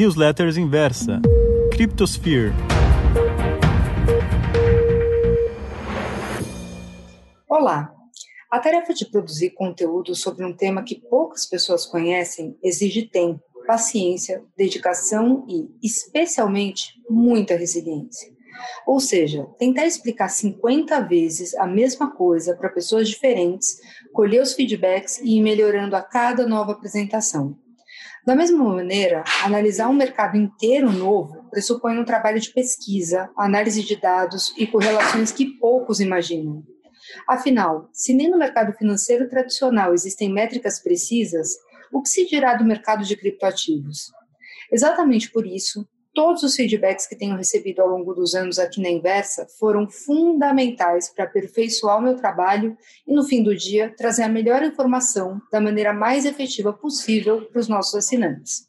Newsletters Inversa, Cryptosphere. Olá! A tarefa de produzir conteúdo sobre um tema que poucas pessoas conhecem exige tempo, paciência, dedicação e, especialmente, muita resiliência. Ou seja, tentar explicar 50 vezes a mesma coisa para pessoas diferentes, colher os feedbacks e ir melhorando a cada nova apresentação. Da mesma maneira, analisar um mercado inteiro novo pressupõe um trabalho de pesquisa, análise de dados e correlações que poucos imaginam. Afinal, se nem no mercado financeiro tradicional existem métricas precisas, o que se dirá do mercado de criptoativos? Exatamente por isso, todos os feedbacks que tenho recebido ao longo dos anos aqui na Inversa foram fundamentais para aperfeiçoar o meu trabalho e, no fim do dia, trazer a melhor informação da maneira mais efetiva possível para os nossos assinantes.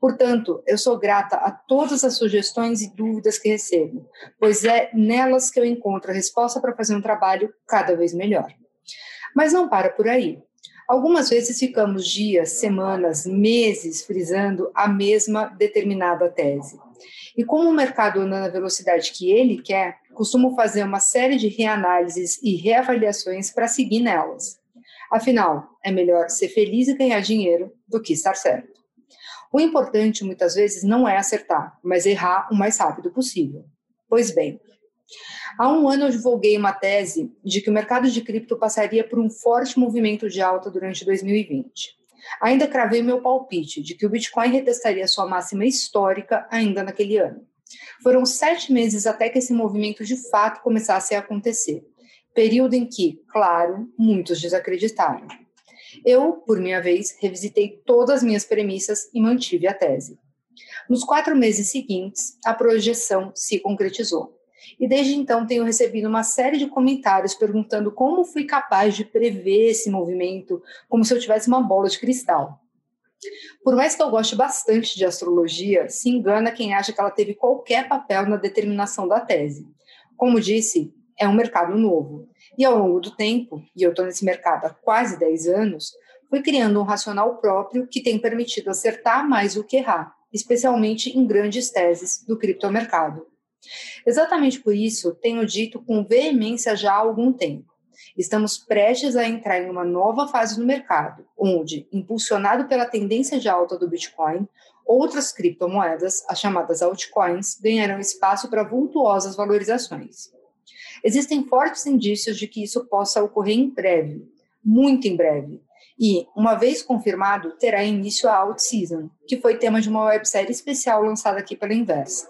Portanto, eu sou grata a todas as sugestões e dúvidas que recebo, pois é nelas que eu encontro a resposta para fazer um trabalho cada vez melhor. Mas não para por aí. Algumas vezes ficamos dias, semanas, meses frisando a mesma determinada tese. E como o mercado anda na velocidade que ele quer, costumo fazer uma série de reanálises e reavaliações para seguir nelas. Afinal, é melhor ser feliz e ganhar dinheiro do que estar certo. O importante, muitas vezes, não é acertar, mas errar o mais rápido possível. Pois bem, há um ano eu divulguei uma tese de que o mercado de cripto passaria por um forte movimento de alta durante 2020. Ainda cravei meu palpite de que o Bitcoin retestaria sua máxima histórica ainda naquele ano. Foram sete meses até que esse movimento de fato começasse a acontecer, período em que, claro, muitos desacreditaram. Eu, por minha vez, revisitei todas as minhas premissas e mantive a tese. Nos quatro meses seguintes, a projeção se concretizou. E desde então tenho recebido uma série de comentários perguntando como fui capaz de prever esse movimento, como se eu tivesse uma bola de cristal. Por mais que eu goste bastante de astrologia, se engana quem acha que ela teve qualquer papel na determinação da tese. Como disse, é um mercado novo. E ao longo do tempo, e eu estou nesse mercado há quase 10 anos, fui criando um racional próprio que tem permitido acertar mais do que errar, especialmente em grandes teses do criptomercado. Exatamente por isso, tenho dito com veemência já há algum tempo. Estamos prestes a entrar em uma nova fase no mercado, onde, impulsionado pela tendência de alta do Bitcoin, outras criptomoedas, as chamadas altcoins, ganharão espaço para vultuosas valorizações. Existem fortes indícios de que isso possa ocorrer em breve, muito em breve. E, uma vez confirmado, terá início a Out Season, que foi tema de uma websérie especial lançada aqui pela Inversa.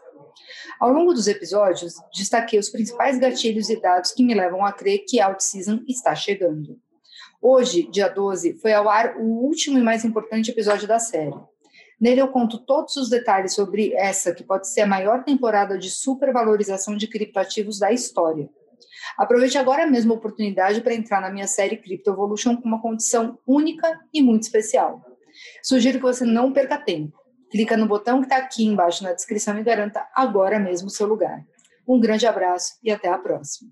Ao longo dos episódios, destaquei os principais gatilhos e dados que me levam a crer que Out Season está chegando. Hoje, dia 12, foi ao ar o último e mais importante episódio da série. Nele eu conto todos os detalhes sobre essa que pode ser a maior temporada de supervalorização de criptoativos da história. Aproveite agora mesmo a oportunidade para entrar na minha série Crypto Evolution com uma condição única e muito especial. Sugiro que você não perca tempo. Clica no botão que está aqui embaixo na descrição e garanta agora mesmo o seu lugar. Um grande abraço e até a próxima.